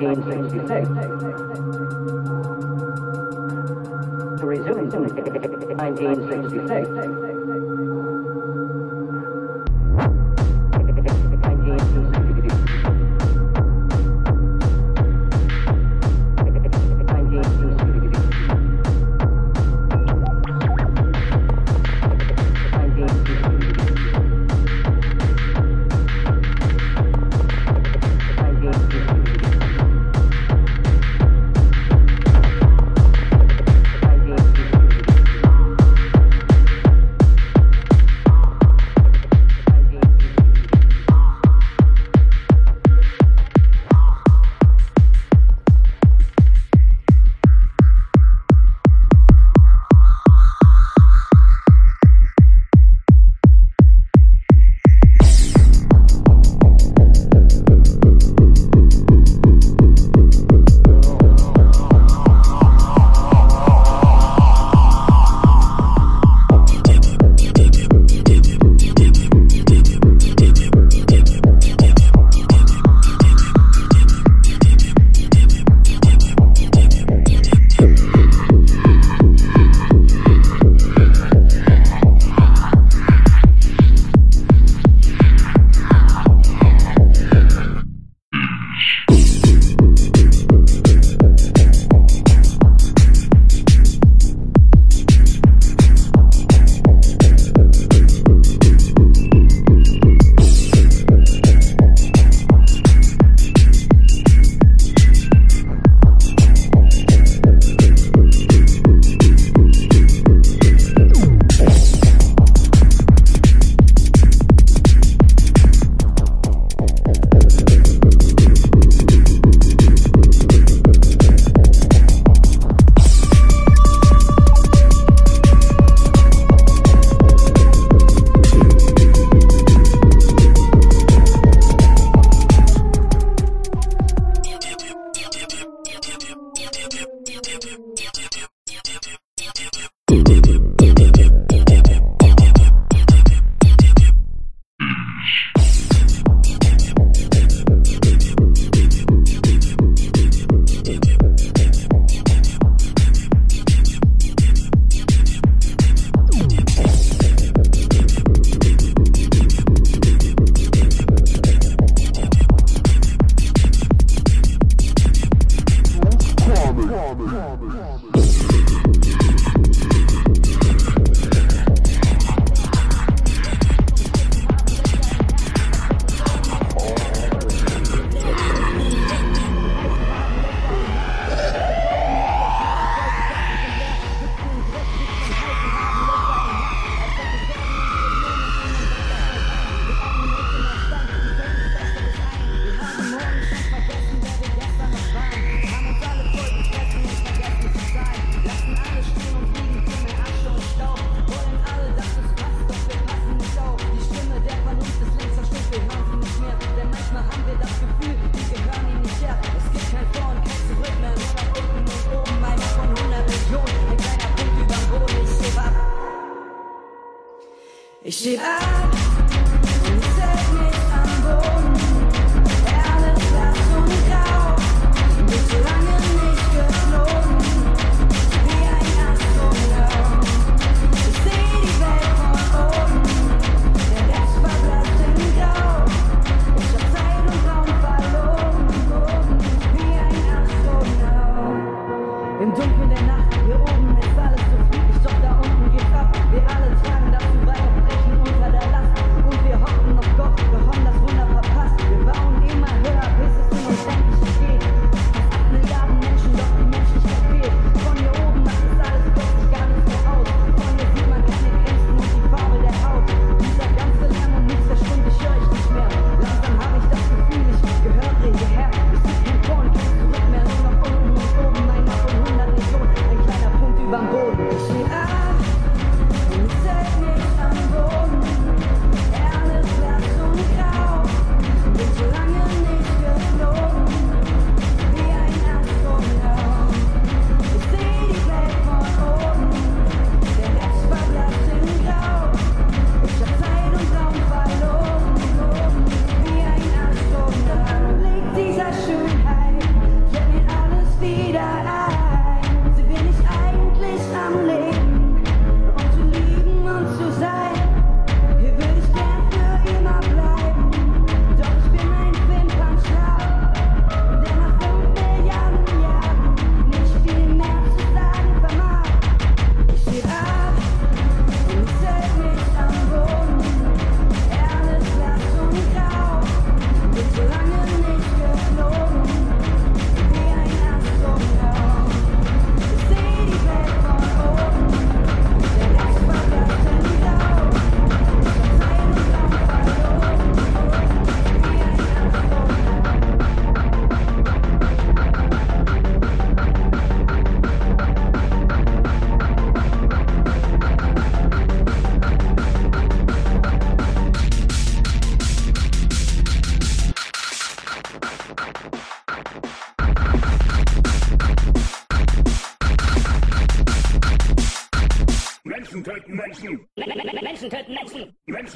1966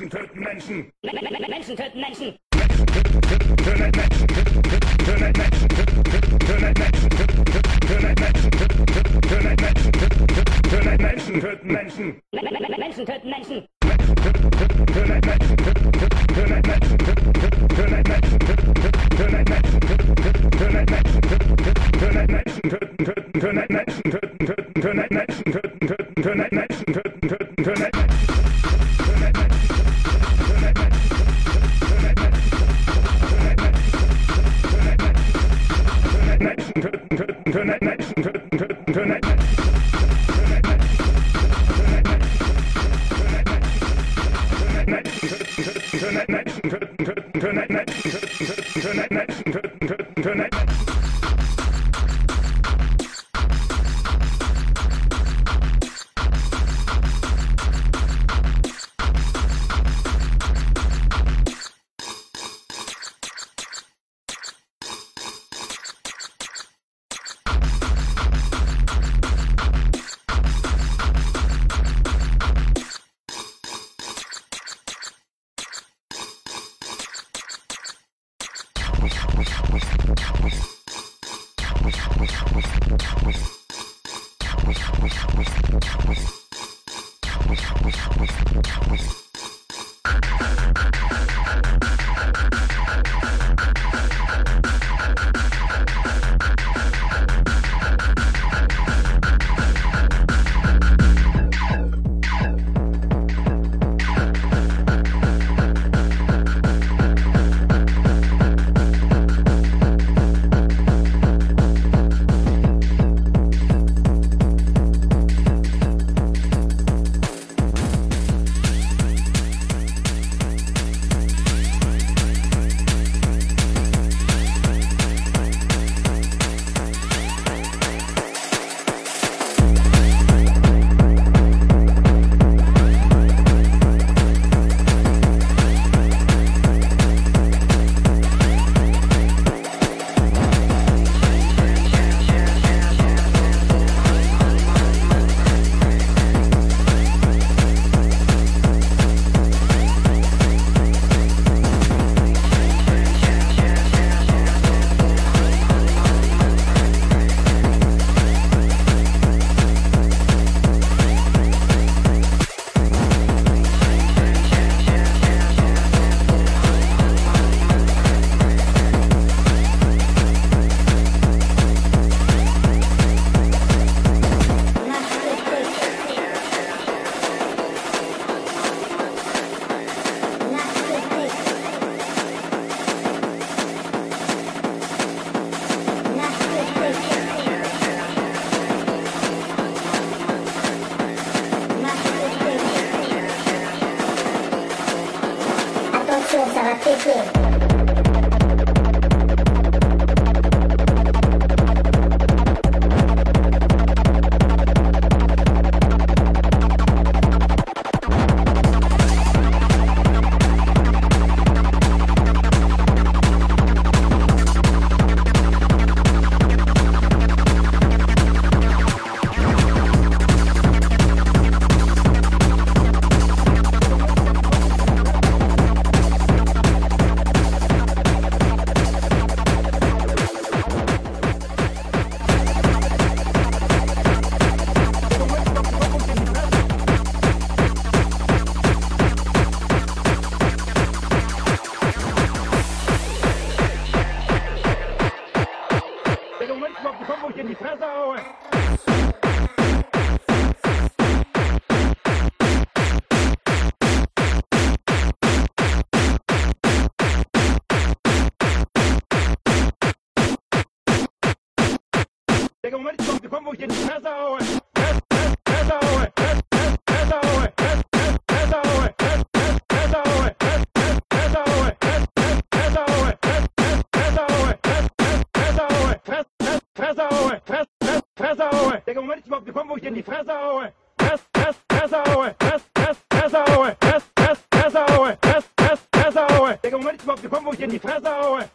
Menschen. Töten Menschen. Menschen töten. Menschen in die Fresse haue. Fress, fress, Fresse haue. Fress, fress, Fresse haue. Fress, fress, Fresse haue. Fress, fress, Fresse haue. Der Moment ist überhaupt gekommen, wo ich dir in die Fresse haue.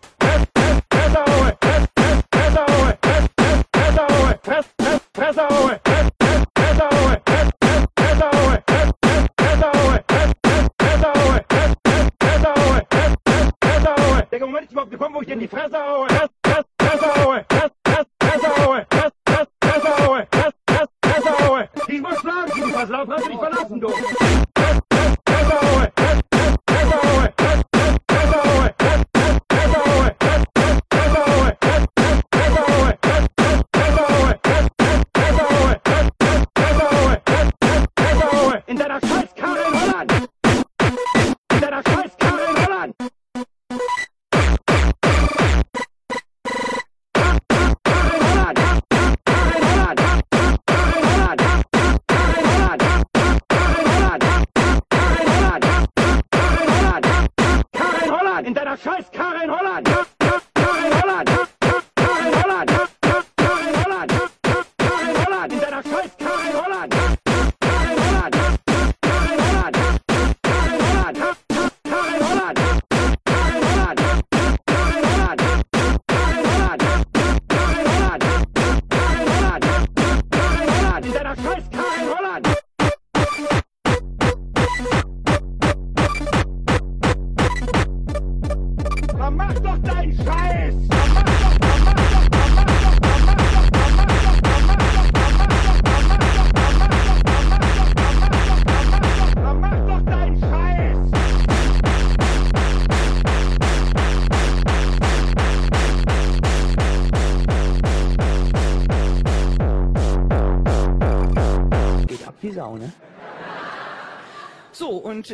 Laut hast du dich verlassen, du!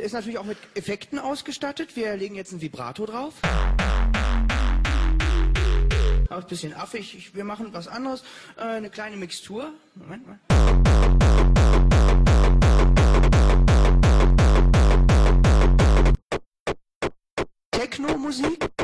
ist natürlich auch mit Effekten ausgestattet. Wir legen jetzt ein Vibrato drauf. Auch ein bisschen affig. Wir machen was anderes. Äh, eine kleine Mixtur. Moment mal. Techno-Musik.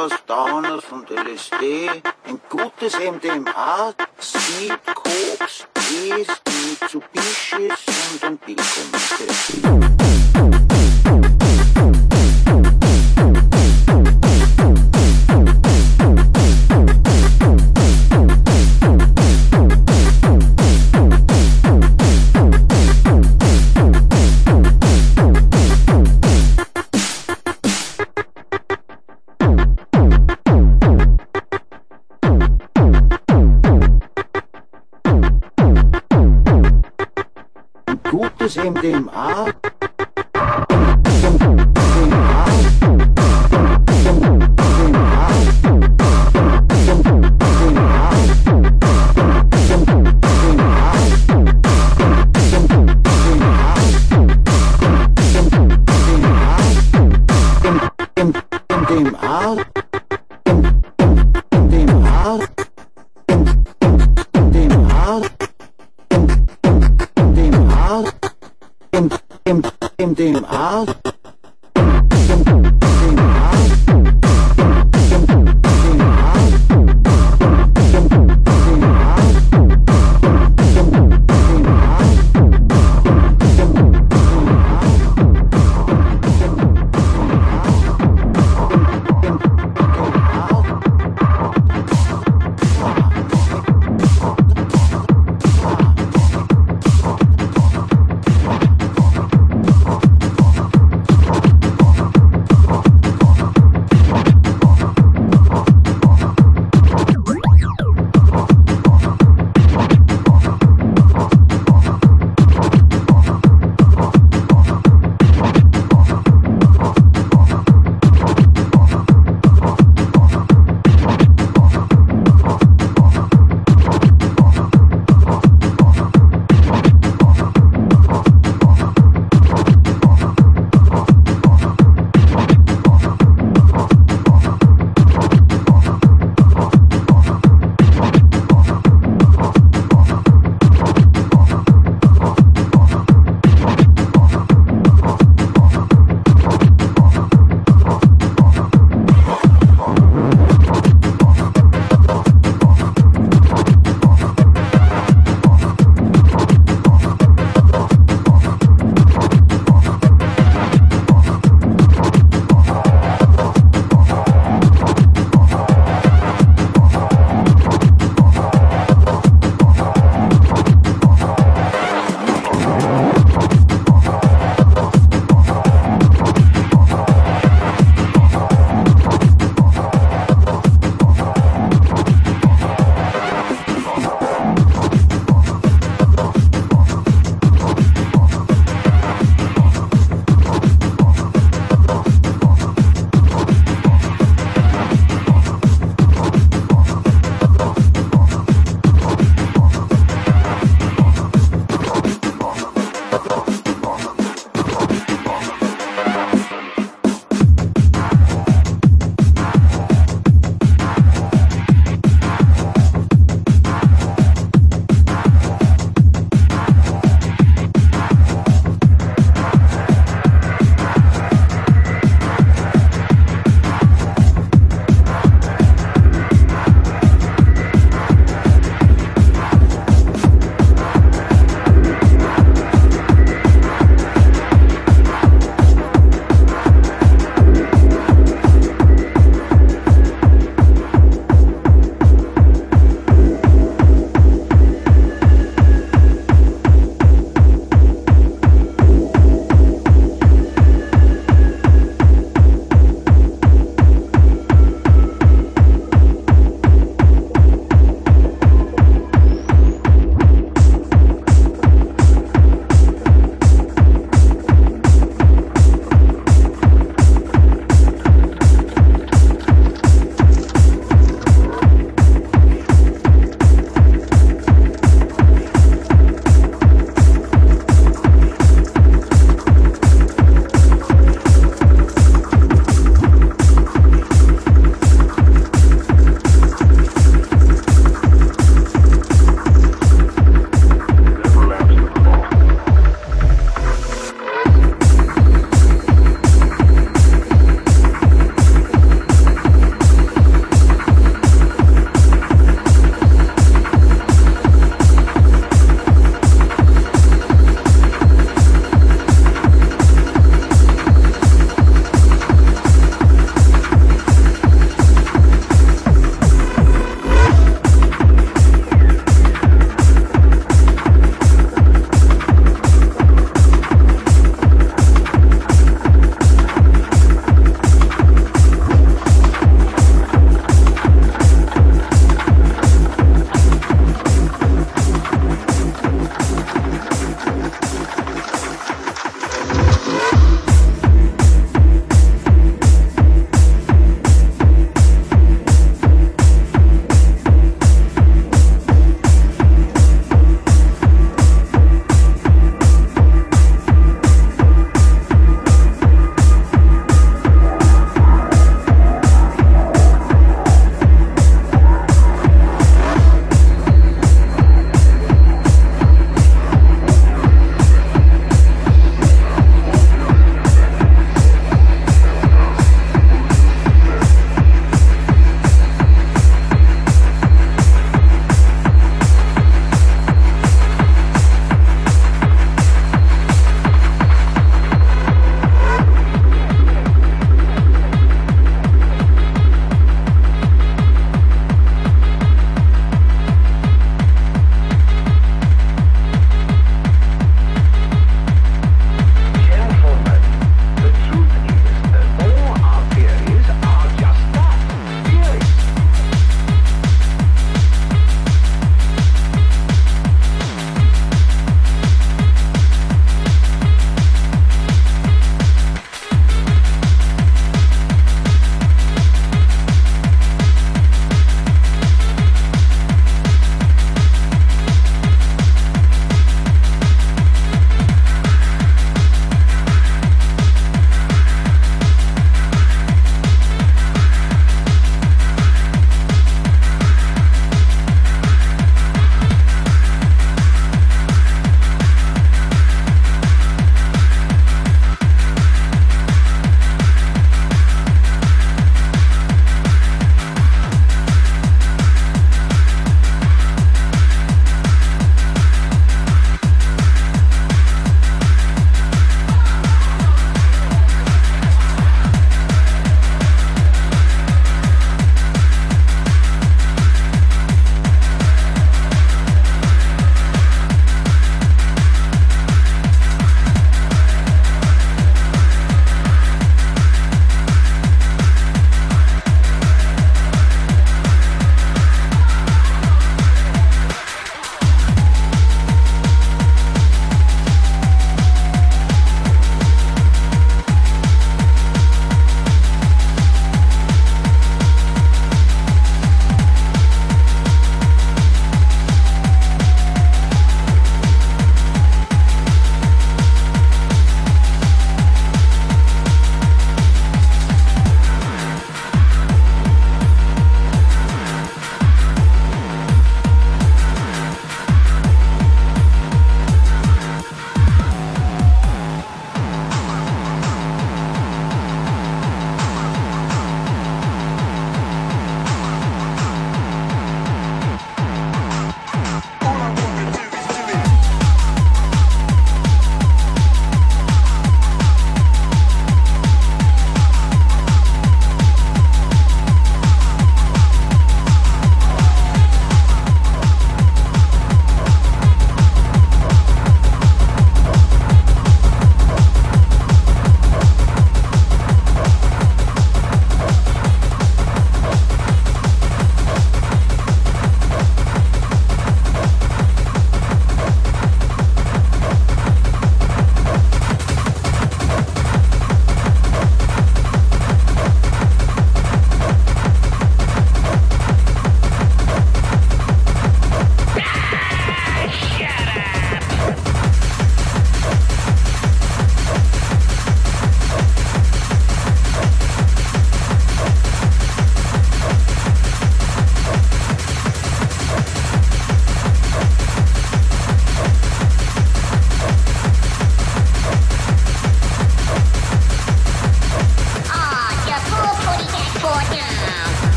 Uppers, Downers und LSD, ein gutes MDMA, Speed, Koks, Tees, Mitsubishis und ein Bikomittel. Gutes MDMA.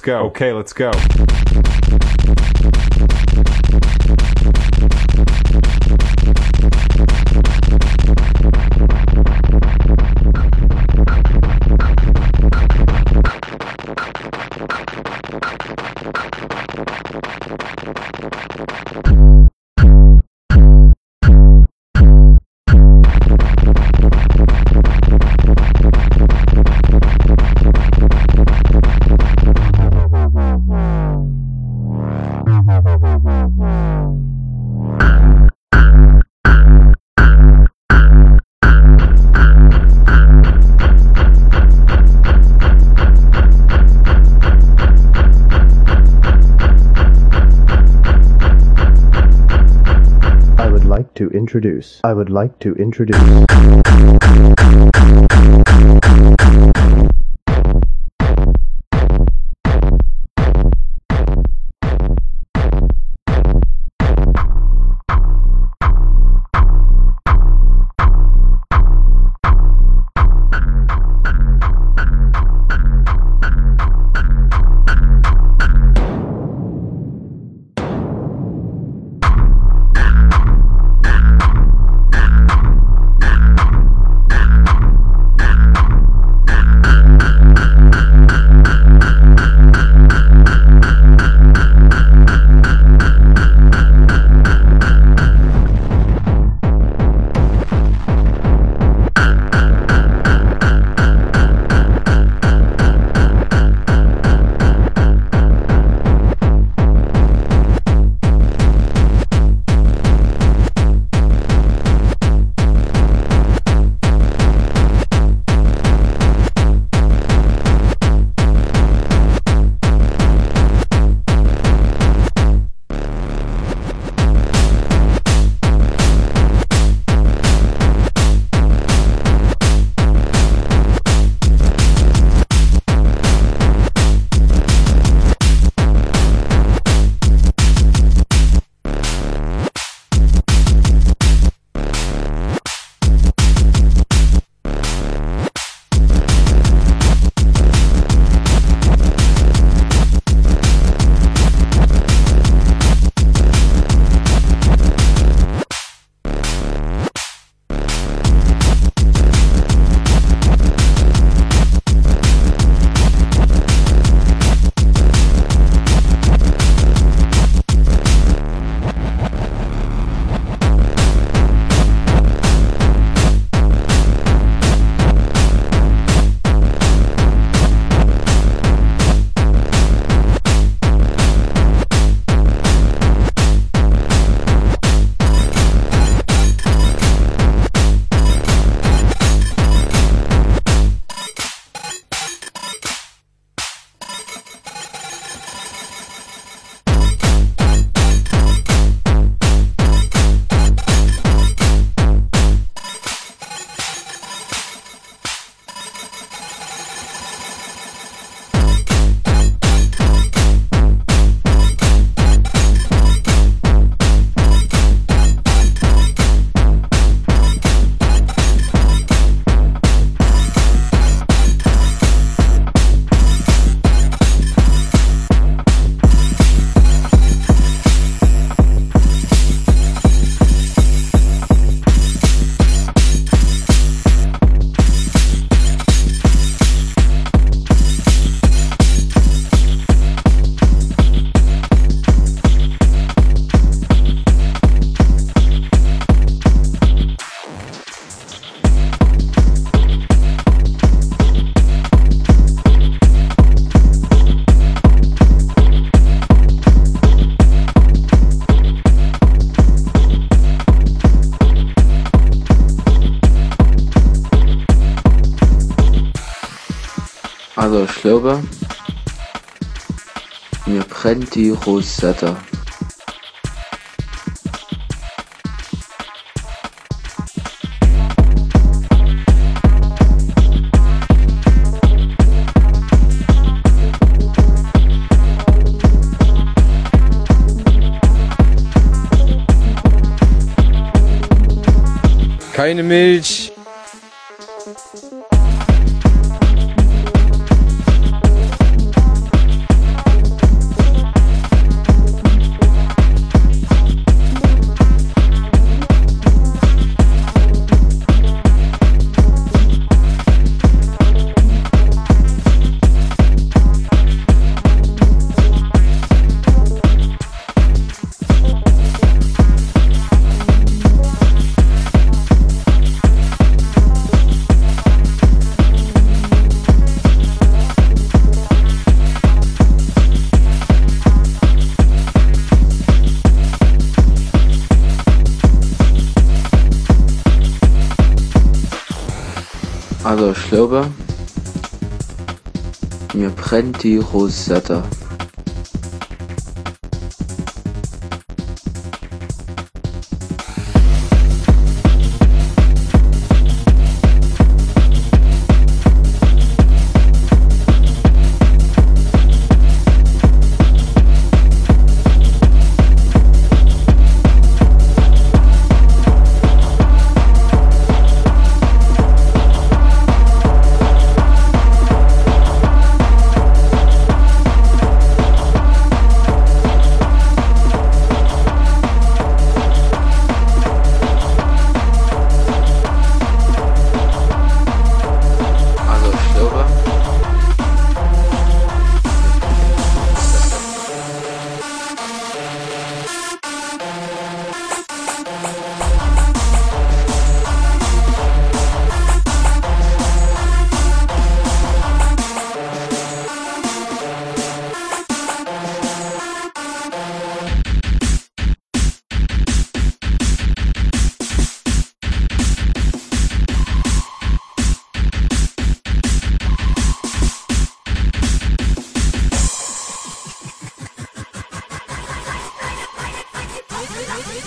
Let's go. Okay, let's go. Introduce. I would like to introduce. die Rosetta. Keine Milch. glaube, mir brennt die Rosetta.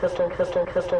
crystal crystal crystal